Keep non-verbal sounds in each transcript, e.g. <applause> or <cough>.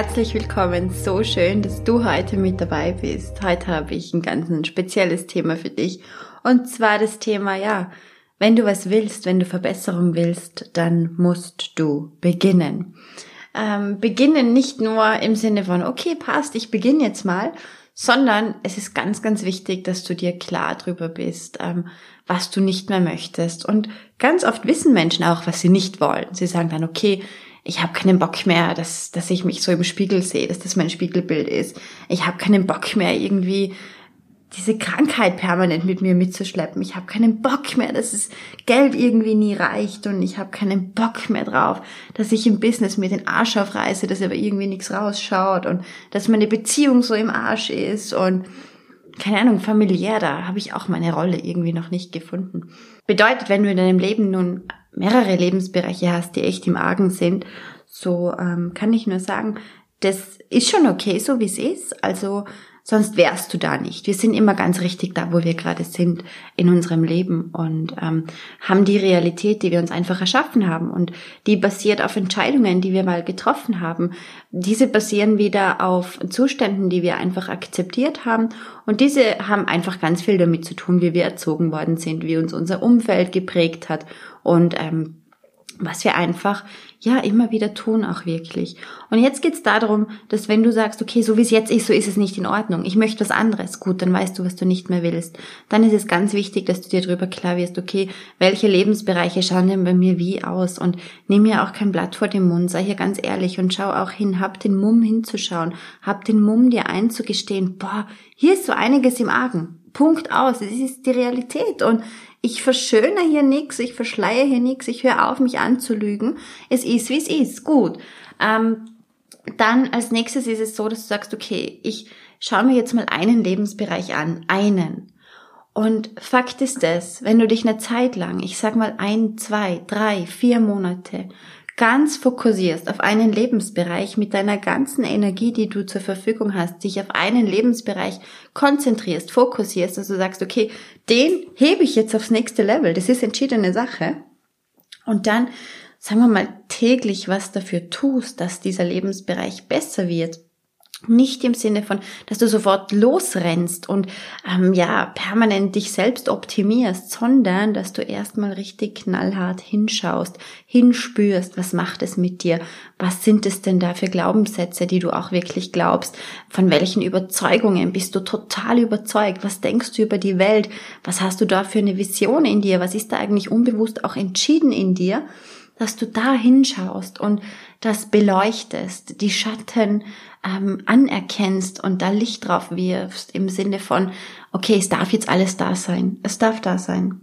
Herzlich willkommen. So schön, dass du heute mit dabei bist. Heute habe ich ein ganz ein spezielles Thema für dich. Und zwar das Thema, ja, wenn du was willst, wenn du Verbesserung willst, dann musst du beginnen. Ähm, beginnen nicht nur im Sinne von, okay, passt, ich beginne jetzt mal, sondern es ist ganz, ganz wichtig, dass du dir klar drüber bist, ähm, was du nicht mehr möchtest. Und ganz oft wissen Menschen auch, was sie nicht wollen. Sie sagen dann, okay, ich habe keinen Bock mehr, dass, dass ich mich so im Spiegel sehe, dass das mein Spiegelbild ist. Ich habe keinen Bock mehr, irgendwie diese Krankheit permanent mit mir mitzuschleppen. Ich habe keinen Bock mehr, dass das Geld irgendwie nie reicht und ich habe keinen Bock mehr drauf, dass ich im Business mir den Arsch aufreiße, dass aber irgendwie nichts rausschaut und dass meine Beziehung so im Arsch ist und keine Ahnung, familiär, da habe ich auch meine Rolle irgendwie noch nicht gefunden. Bedeutet, wenn du in deinem Leben nun mehrere Lebensbereiche hast, die echt im Argen sind, so ähm, kann ich nur sagen, das ist schon okay, so wie es ist. Also sonst wärst du da nicht. Wir sind immer ganz richtig da, wo wir gerade sind in unserem Leben und ähm, haben die Realität, die wir uns einfach erschaffen haben und die basiert auf Entscheidungen, die wir mal getroffen haben. Diese basieren wieder auf Zuständen, die wir einfach akzeptiert haben und diese haben einfach ganz viel damit zu tun, wie wir erzogen worden sind, wie uns unser Umfeld geprägt hat und ähm, was wir einfach ja immer wieder tun auch wirklich. Und jetzt geht's darum, dass wenn du sagst, okay, so wie es jetzt ist, so ist es nicht in Ordnung. Ich möchte was anderes. Gut, dann weißt du, was du nicht mehr willst. Dann ist es ganz wichtig, dass du dir darüber klar wirst, okay, welche Lebensbereiche schauen denn bei mir wie aus? Und nimm mir auch kein Blatt vor den Mund, sei hier ganz ehrlich und schau auch hin, hab den Mumm hinzuschauen, hab den Mumm dir einzugestehen, boah, hier ist so einiges im Argen. Punkt aus. Es ist die Realität. Und ich verschöne hier nichts, ich verschleie hier nichts, ich höre auf, mich anzulügen. Es ist, wie es ist. Gut. Ähm, dann als nächstes ist es so, dass du sagst, okay, ich schaue mir jetzt mal einen Lebensbereich an. Einen. Und Fakt ist es, wenn du dich eine Zeit lang, ich sag mal ein, zwei, drei, vier Monate ganz fokussierst auf einen Lebensbereich mit deiner ganzen Energie, die du zur Verfügung hast, dich auf einen Lebensbereich konzentrierst, fokussierst, dass du sagst, okay, den hebe ich jetzt aufs nächste Level, das ist entschiedene Sache. Und dann, sagen wir mal, täglich was dafür tust, dass dieser Lebensbereich besser wird nicht im Sinne von, dass du sofort losrennst und ähm, ja permanent dich selbst optimierst, sondern dass du erstmal richtig knallhart hinschaust, hinspürst, was macht es mit dir, was sind es denn da für Glaubenssätze, die du auch wirklich glaubst, von welchen Überzeugungen bist du total überzeugt, was denkst du über die Welt, was hast du da für eine Vision in dir, was ist da eigentlich unbewusst auch entschieden in dir, dass du da hinschaust und das beleuchtest, die Schatten ähm, anerkennst und da Licht drauf wirfst im Sinne von, okay, es darf jetzt alles da sein, es darf da sein.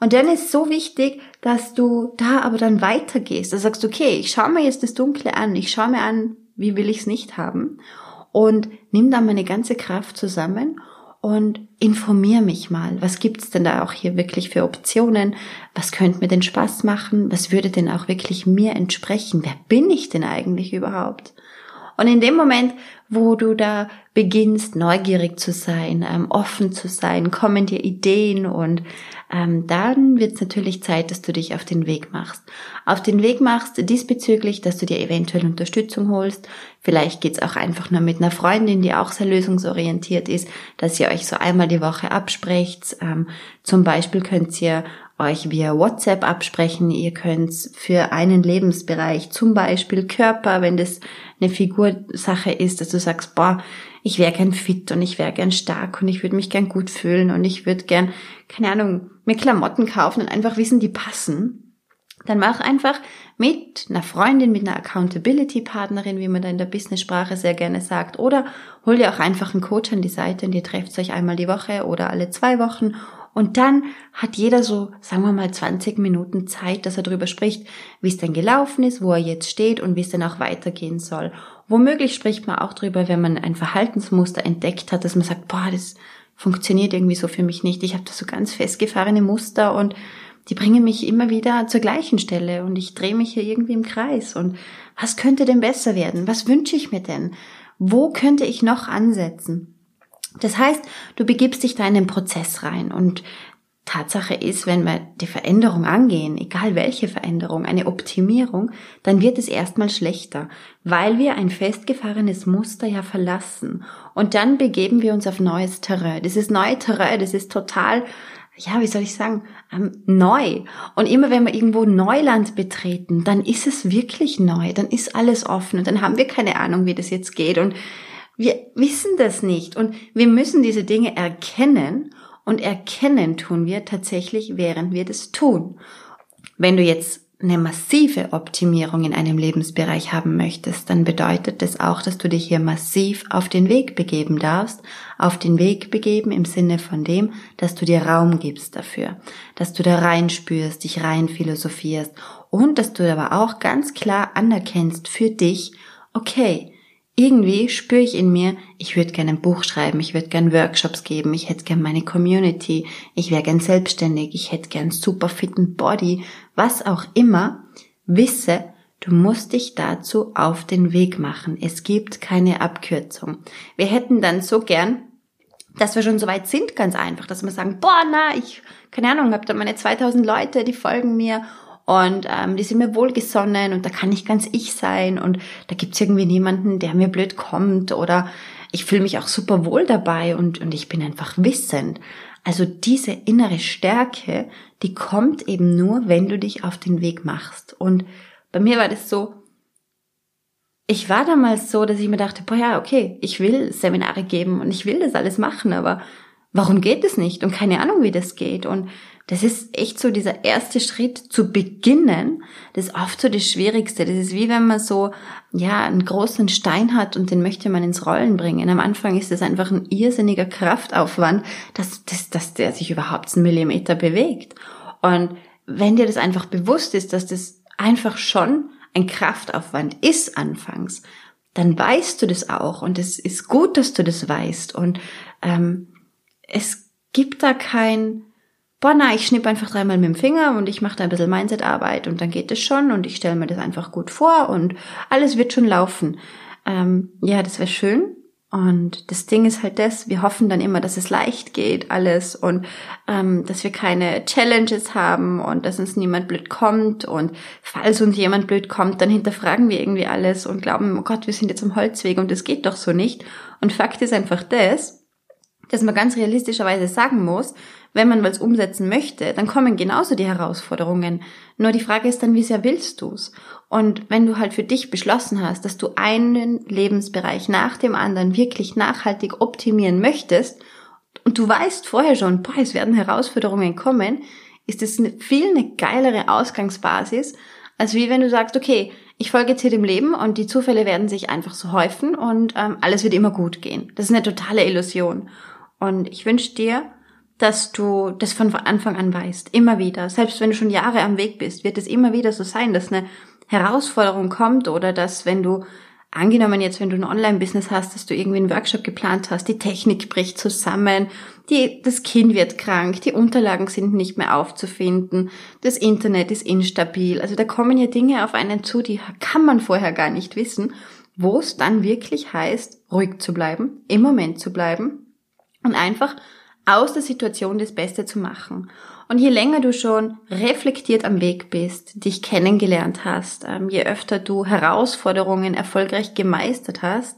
Und dann ist so wichtig, dass du da aber dann weitergehst. Du sagst, okay, ich schaue mir jetzt das Dunkle an, ich schaue mir an, wie will ich es nicht haben und nimm dann meine ganze Kraft zusammen und informier mich mal, was gibt's denn da auch hier wirklich für Optionen? Was könnte mir denn Spaß machen? Was würde denn auch wirklich mir entsprechen? Wer bin ich denn eigentlich überhaupt? Und in dem Moment, wo du da beginnst, neugierig zu sein, ähm, offen zu sein, kommen dir Ideen und ähm, dann wird es natürlich Zeit, dass du dich auf den Weg machst. Auf den Weg machst diesbezüglich, dass du dir eventuell Unterstützung holst. Vielleicht geht's auch einfach nur mit einer Freundin, die auch sehr lösungsorientiert ist, dass ihr euch so einmal die Woche absprecht. Ähm, zum Beispiel könnt ihr euch via WhatsApp absprechen. Ihr könnt für einen Lebensbereich, zum Beispiel Körper, wenn das eine Figursache ist, dass du sagst, boah, ich wäre gern fit und ich wäre gern stark und ich würde mich gern gut fühlen und ich würde gern, keine Ahnung, mir Klamotten kaufen und einfach wissen, die passen. dann mach einfach mit einer Freundin, mit einer Accountability-Partnerin, wie man da in der Business-Sprache sehr gerne sagt, oder hol dir auch einfach einen Coach an die Seite und ihr trefft euch einmal die Woche oder alle zwei Wochen und dann hat jeder so, sagen wir mal, 20 Minuten Zeit, dass er darüber spricht, wie es denn gelaufen ist, wo er jetzt steht und wie es denn auch weitergehen soll. Womöglich spricht man auch darüber, wenn man ein Verhaltensmuster entdeckt hat, dass man sagt, boah, das funktioniert irgendwie so für mich nicht. Ich habe da so ganz festgefahrene Muster und die bringen mich immer wieder zur gleichen Stelle und ich drehe mich hier irgendwie im Kreis. Und was könnte denn besser werden? Was wünsche ich mir denn? Wo könnte ich noch ansetzen? Das heißt, du begibst dich da in den Prozess rein und Tatsache ist, wenn wir die Veränderung angehen, egal welche Veränderung, eine Optimierung, dann wird es erstmal schlechter, weil wir ein festgefahrenes Muster ja verlassen. Und dann begeben wir uns auf neues Terrain. Dieses neue Terrain, das ist total, ja, wie soll ich sagen, ähm, neu. Und immer wenn wir irgendwo Neuland betreten, dann ist es wirklich neu, dann ist alles offen und dann haben wir keine Ahnung, wie das jetzt geht. Und wir wissen das nicht und wir müssen diese Dinge erkennen und erkennen tun wir tatsächlich, während wir das tun. Wenn du jetzt eine massive Optimierung in einem Lebensbereich haben möchtest, dann bedeutet das auch, dass du dich hier massiv auf den Weg begeben darfst. Auf den Weg begeben im Sinne von dem, dass du dir Raum gibst dafür, dass du da reinspürst, dich rein philosophierst und dass du aber auch ganz klar anerkennst für dich, okay, irgendwie spüre ich in mir, ich würde gerne ein Buch schreiben, ich würde gerne Workshops geben, ich hätte gerne meine Community, ich wäre gern selbstständig, ich hätte gern super fitten Body, was auch immer. Wisse, du musst dich dazu auf den Weg machen. Es gibt keine Abkürzung. Wir hätten dann so gern, dass wir schon so weit sind, ganz einfach, dass wir sagen, boah, na, ich, keine Ahnung, hab da meine 2000 Leute, die folgen mir und ähm, die sind mir wohlgesonnen und da kann ich ganz ich sein und da gibt's irgendwie niemanden, der mir blöd kommt oder ich fühle mich auch super wohl dabei und, und ich bin einfach wissend. Also diese innere Stärke, die kommt eben nur, wenn du dich auf den Weg machst. Und bei mir war das so, ich war damals so, dass ich mir dachte, boah ja, okay, ich will Seminare geben und ich will das alles machen, aber warum geht es nicht? Und keine Ahnung, wie das geht. Und das ist echt so dieser erste Schritt zu beginnen. Das ist oft so das Schwierigste. Das ist wie wenn man so, ja, einen großen Stein hat und den möchte man ins Rollen bringen. Am Anfang ist das einfach ein irrsinniger Kraftaufwand, dass, dass, dass der sich überhaupt einen Millimeter bewegt. Und wenn dir das einfach bewusst ist, dass das einfach schon ein Kraftaufwand ist anfangs, dann weißt du das auch und es ist gut, dass du das weißt und ähm, es gibt da kein boah, na, ich schnipp einfach dreimal mit dem Finger und ich mache da ein bisschen Mindset-Arbeit und dann geht es schon und ich stelle mir das einfach gut vor und alles wird schon laufen. Ähm, ja, das wäre schön. Und das Ding ist halt das, wir hoffen dann immer, dass es leicht geht, alles und ähm, dass wir keine Challenges haben und dass uns niemand blöd kommt und falls uns jemand blöd kommt, dann hinterfragen wir irgendwie alles und glauben, oh Gott, wir sind jetzt am Holzweg und das geht doch so nicht. Und Fakt ist einfach das, dass man ganz realistischerweise sagen muss, wenn man was umsetzen möchte, dann kommen genauso die Herausforderungen. Nur die Frage ist dann, wie sehr willst du's? Und wenn du halt für dich beschlossen hast, dass du einen Lebensbereich nach dem anderen wirklich nachhaltig optimieren möchtest und du weißt vorher schon, boah, es werden Herausforderungen kommen, ist es viel eine geilere Ausgangsbasis, als wie wenn du sagst, okay, ich folge jetzt hier dem Leben und die Zufälle werden sich einfach so häufen und ähm, alles wird immer gut gehen. Das ist eine totale Illusion. Und ich wünsche dir, dass du das von Anfang an weißt. Immer wieder. Selbst wenn du schon Jahre am Weg bist, wird es immer wieder so sein, dass eine Herausforderung kommt oder dass wenn du angenommen jetzt, wenn du ein Online-Business hast, dass du irgendwie einen Workshop geplant hast, die Technik bricht zusammen, die, das Kind wird krank, die Unterlagen sind nicht mehr aufzufinden, das Internet ist instabil. Also da kommen ja Dinge auf einen zu, die kann man vorher gar nicht wissen, wo es dann wirklich heißt, ruhig zu bleiben, im Moment zu bleiben und einfach aus der Situation das Beste zu machen. Und je länger du schon reflektiert am Weg bist, dich kennengelernt hast, ähm, je öfter du Herausforderungen erfolgreich gemeistert hast,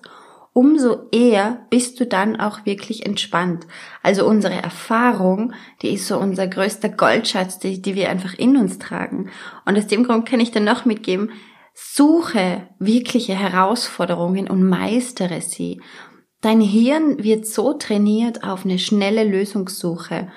umso eher bist du dann auch wirklich entspannt. Also unsere Erfahrung, die ist so unser größter Goldschatz, die, die wir einfach in uns tragen. Und aus dem Grund kann ich dir noch mitgeben, suche wirkliche Herausforderungen und meistere sie. Dein Hirn wird so trainiert auf eine schnelle Lösungssuche.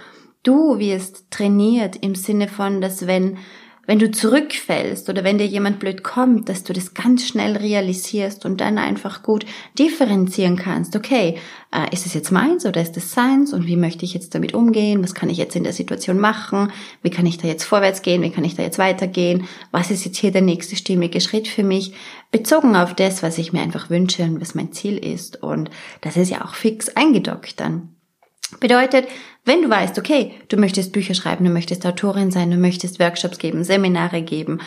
Du wirst trainiert im Sinne von, dass wenn wenn du zurückfällst oder wenn dir jemand blöd kommt, dass du das ganz schnell realisierst und dann einfach gut differenzieren kannst. Okay, äh, ist es jetzt meins oder ist es seins und wie möchte ich jetzt damit umgehen? Was kann ich jetzt in der Situation machen? Wie kann ich da jetzt vorwärts gehen? Wie kann ich da jetzt weitergehen? Was ist jetzt hier der nächste stimmige Schritt für mich? Bezogen auf das, was ich mir einfach wünsche und was mein Ziel ist. Und das ist ja auch fix eingedockt dann. Bedeutet, wenn du weißt, okay, du möchtest Bücher schreiben, du möchtest Autorin sein, du möchtest Workshops geben, Seminare geben,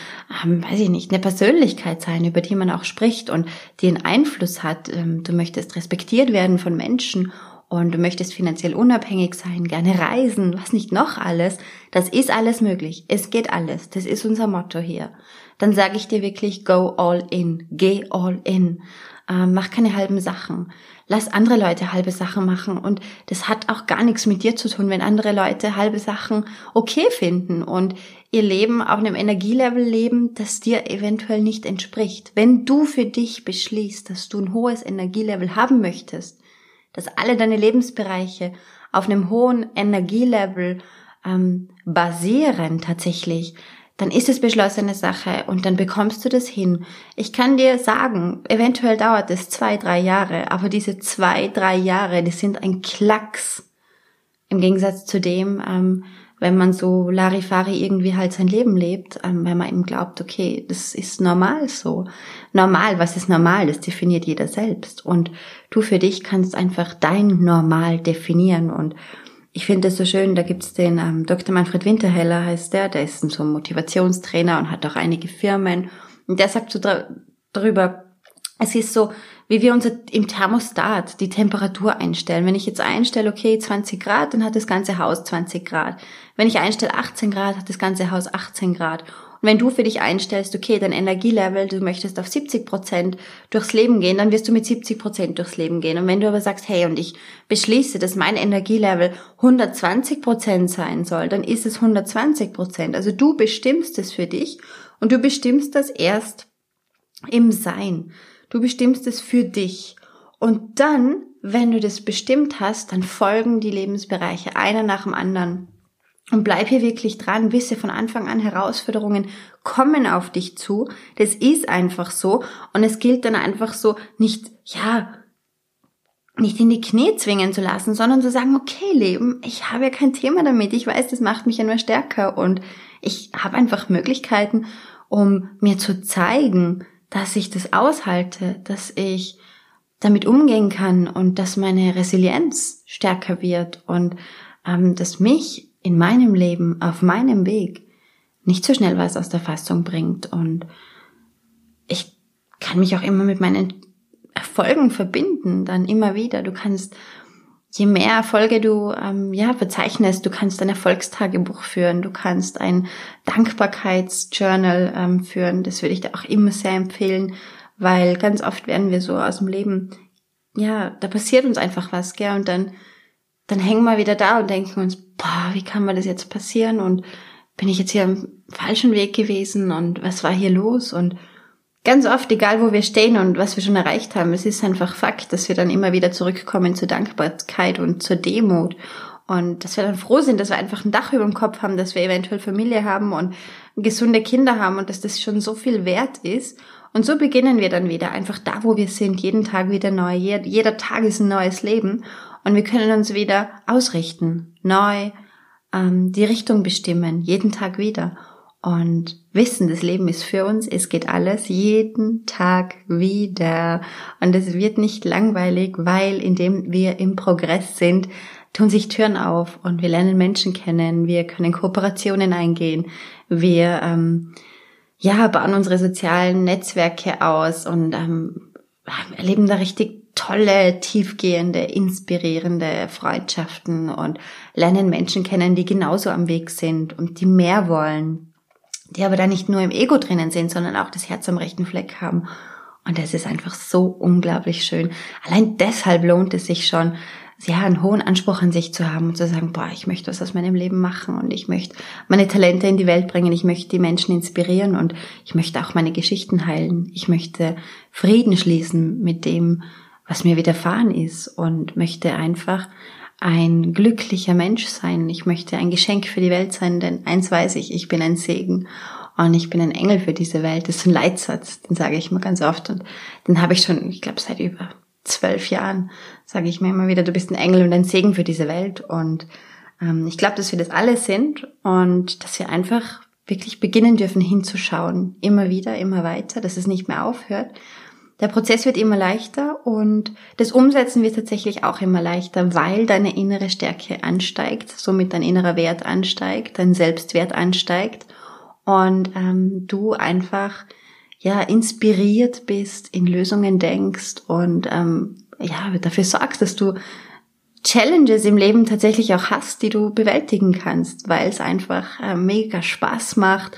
ähm, weiß ich nicht, eine Persönlichkeit sein, über die man auch spricht und die einen Einfluss hat, ähm, du möchtest respektiert werden von Menschen und du möchtest finanziell unabhängig sein, gerne reisen, was nicht noch alles, das ist alles möglich. Es geht alles. Das ist unser Motto hier. Dann sage ich dir wirklich, go all in, geh all in. Ähm, mach keine halben Sachen lass andere Leute halbe Sachen machen und das hat auch gar nichts mit dir zu tun, wenn andere Leute halbe Sachen okay finden und ihr Leben auf einem Energielevel leben, das dir eventuell nicht entspricht. Wenn du für dich beschließt, dass du ein hohes Energielevel haben möchtest, dass alle deine Lebensbereiche auf einem hohen Energielevel ähm, basieren tatsächlich, dann ist es beschlossene Sache und dann bekommst du das hin. Ich kann dir sagen, eventuell dauert es zwei, drei Jahre, aber diese zwei, drei Jahre, die sind ein Klacks. Im Gegensatz zu dem, ähm, wenn man so Larifari irgendwie halt sein Leben lebt, ähm, wenn man eben glaubt, okay, das ist normal so. Normal, was ist normal? Das definiert jeder selbst. Und du für dich kannst einfach dein Normal definieren und ich finde es so schön, da gibt's den ähm, Dr. Manfred Winterheller heißt der, der ist so ein Motivationstrainer und hat auch einige Firmen. Und der sagt so darüber, es ist so, wie wir unser im Thermostat die Temperatur einstellen. Wenn ich jetzt einstelle, okay, 20 Grad, dann hat das ganze Haus 20 Grad. Wenn ich einstelle 18 Grad, hat das ganze Haus 18 Grad. Und wenn du für dich einstellst, okay, dein Energielevel, du möchtest auf 70 Prozent durchs Leben gehen, dann wirst du mit 70 Prozent durchs Leben gehen. Und wenn du aber sagst, hey, und ich beschließe, dass mein Energielevel 120 Prozent sein soll, dann ist es 120 Prozent. Also du bestimmst es für dich und du bestimmst das erst im Sein. Du bestimmst es für dich. Und dann, wenn du das bestimmt hast, dann folgen die Lebensbereiche einer nach dem anderen. Und bleib hier wirklich dran, wisse von Anfang an, Herausforderungen kommen auf dich zu. Das ist einfach so. Und es gilt dann einfach so, nicht, ja, nicht in die Knie zwingen zu lassen, sondern zu sagen, okay, Leben, ich habe ja kein Thema damit. Ich weiß, das macht mich ja nur stärker. Und ich habe einfach Möglichkeiten, um mir zu zeigen, dass ich das aushalte, dass ich damit umgehen kann und dass meine Resilienz stärker wird und ähm, dass mich in meinem Leben, auf meinem Weg nicht so schnell was aus der Fassung bringt. Und ich kann mich auch immer mit meinen Erfolgen verbinden, dann immer wieder. Du kannst, je mehr Erfolge du ähm, ja verzeichnest, du kannst ein Erfolgstagebuch führen, du kannst ein Dankbarkeitsjournal ähm, führen. Das würde ich dir auch immer sehr empfehlen, weil ganz oft werden wir so aus dem Leben, ja, da passiert uns einfach was, gell, und dann dann hängen wir wieder da und denken uns, boah, wie kann mir das jetzt passieren und bin ich jetzt hier am falschen Weg gewesen und was war hier los und ganz oft, egal wo wir stehen und was wir schon erreicht haben, es ist einfach Fakt, dass wir dann immer wieder zurückkommen zur Dankbarkeit und zur Demut und dass wir dann froh sind, dass wir einfach ein Dach über dem Kopf haben, dass wir eventuell Familie haben und gesunde Kinder haben und dass das schon so viel wert ist. Und so beginnen wir dann wieder, einfach da, wo wir sind, jeden Tag wieder neu. Jeder Tag ist ein neues Leben. Und wir können uns wieder ausrichten, neu ähm, die Richtung bestimmen, jeden Tag wieder. Und wissen, das Leben ist für uns, es geht alles jeden Tag wieder. Und es wird nicht langweilig, weil indem wir im Progress sind, tun sich Türen auf und wir lernen Menschen kennen, wir können Kooperationen eingehen, wir ähm, ja, bauen unsere sozialen Netzwerke aus und ähm, erleben da richtig tolle, tiefgehende, inspirierende Freundschaften und lernen Menschen kennen, die genauso am Weg sind und die mehr wollen, die aber da nicht nur im Ego drinnen sind, sondern auch das Herz am rechten Fleck haben. Und das ist einfach so unglaublich schön. Allein deshalb lohnt es sich schon, ja, einen hohen Anspruch an sich zu haben und zu sagen, boah, ich möchte was aus meinem Leben machen und ich möchte meine Talente in die Welt bringen, ich möchte die Menschen inspirieren und ich möchte auch meine Geschichten heilen. Ich möchte Frieden schließen mit dem, was mir widerfahren ist und möchte einfach ein glücklicher Mensch sein. Ich möchte ein Geschenk für die Welt sein, denn eins weiß ich, ich bin ein Segen. und ich bin ein Engel für diese Welt. Das ist ein Leitsatz, den sage ich mir ganz oft und den habe ich schon, ich glaube, seit über zwölf Jahren sage ich mir immer wieder, du bist ein Engel und ein Segen für diese Welt und ähm, ich glaube, dass wir das alle sind und dass wir einfach wirklich beginnen dürfen hinzuschauen, immer wieder, immer weiter, dass es nicht mehr aufhört. Der Prozess wird immer leichter und das Umsetzen wird tatsächlich auch immer leichter, weil deine innere Stärke ansteigt, somit dein innerer Wert ansteigt, dein Selbstwert ansteigt und ähm, du einfach ja inspiriert bist, in Lösungen denkst und ähm, ja dafür sorgst, dass du Challenges im Leben tatsächlich auch hast, die du bewältigen kannst, weil es einfach äh, mega Spaß macht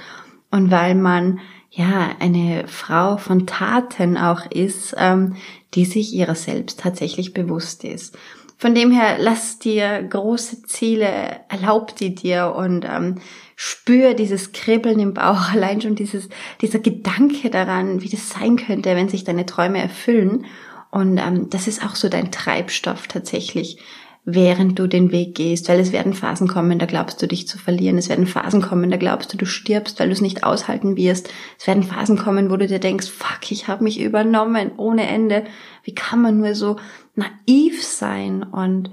und weil man ja eine Frau von Taten auch ist, ähm, die sich ihrer selbst tatsächlich bewusst ist. Von dem her, lass dir große Ziele, erlaub die dir und ähm, spür dieses Kribbeln im Bauch, <laughs> allein schon dieses, dieser Gedanke daran, wie das sein könnte, wenn sich deine Träume erfüllen. Und ähm, das ist auch so dein Treibstoff tatsächlich, während du den Weg gehst, weil es werden Phasen kommen, da glaubst du dich zu verlieren. Es werden Phasen kommen, da glaubst du, du stirbst, weil du es nicht aushalten wirst. Es werden Phasen kommen, wo du dir denkst, fuck, ich habe mich übernommen ohne Ende. Wie kann man nur so naiv sein? Und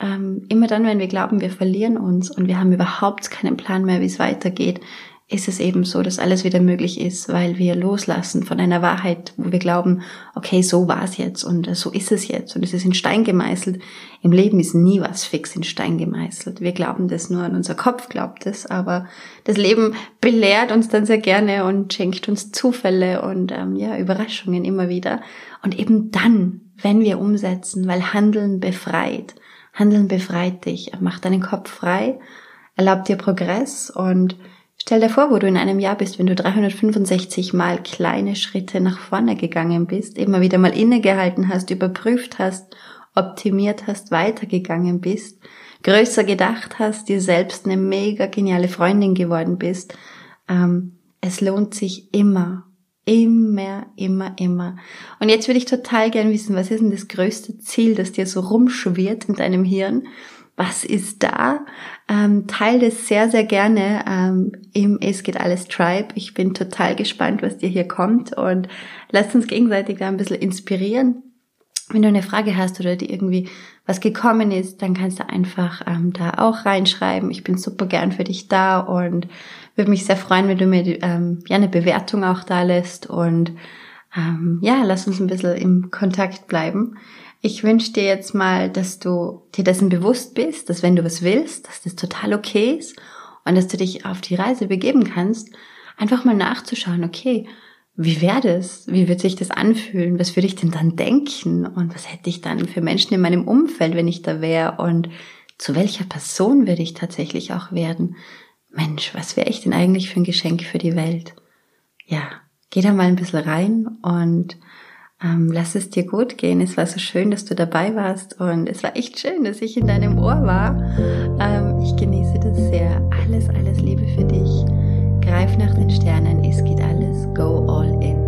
ähm, immer dann, wenn wir glauben, wir verlieren uns und wir haben überhaupt keinen Plan mehr, wie es weitergeht, ist es eben so, dass alles wieder möglich ist, weil wir loslassen von einer Wahrheit, wo wir glauben, okay, so war es jetzt und so ist es jetzt und es ist in Stein gemeißelt. Im Leben ist nie was fix in Stein gemeißelt. Wir glauben das nur, unser Kopf glaubt es, aber das Leben belehrt uns dann sehr gerne und schenkt uns Zufälle und ähm, ja Überraschungen immer wieder. Und eben dann, wenn wir umsetzen, weil Handeln befreit, Handeln befreit dich, macht deinen Kopf frei, erlaubt dir Progress und Stell dir vor, wo du in einem Jahr bist, wenn du 365 mal kleine Schritte nach vorne gegangen bist, immer wieder mal innegehalten hast, überprüft hast, optimiert hast, weitergegangen bist, größer gedacht hast, dir selbst eine mega geniale Freundin geworden bist. Ähm, es lohnt sich immer, immer, immer, immer. Und jetzt würde ich total gern wissen, was ist denn das größte Ziel, das dir so rumschwirrt in deinem Hirn? Was ist da? Ähm, teil das sehr, sehr gerne ähm, im Es geht alles Tribe. Ich bin total gespannt, was dir hier kommt und lass uns gegenseitig da ein bisschen inspirieren. Wenn du eine Frage hast oder dir irgendwie was gekommen ist, dann kannst du einfach ähm, da auch reinschreiben. Ich bin super gern für dich da und würde mich sehr freuen, wenn du mir ähm, ja eine Bewertung auch da lässt und ähm, ja, lass uns ein bisschen im Kontakt bleiben. Ich wünsche dir jetzt mal, dass du dir dessen bewusst bist, dass wenn du was willst, dass das total okay ist und dass du dich auf die Reise begeben kannst, einfach mal nachzuschauen, okay, wie wäre das? Wie wird sich das anfühlen? Was würde ich denn dann denken? Und was hätte ich dann für Menschen in meinem Umfeld, wenn ich da wäre? Und zu welcher Person würde ich tatsächlich auch werden? Mensch, was wäre ich denn eigentlich für ein Geschenk für die Welt? Ja, geh da mal ein bisschen rein und ähm, lass es dir gut gehen. Es war so schön, dass du dabei warst und es war echt schön, dass ich in deinem Ohr war. Ähm, ich genieße das sehr. Alles, alles Liebe für dich. Greif nach den Sternen. Es geht alles. Go all in.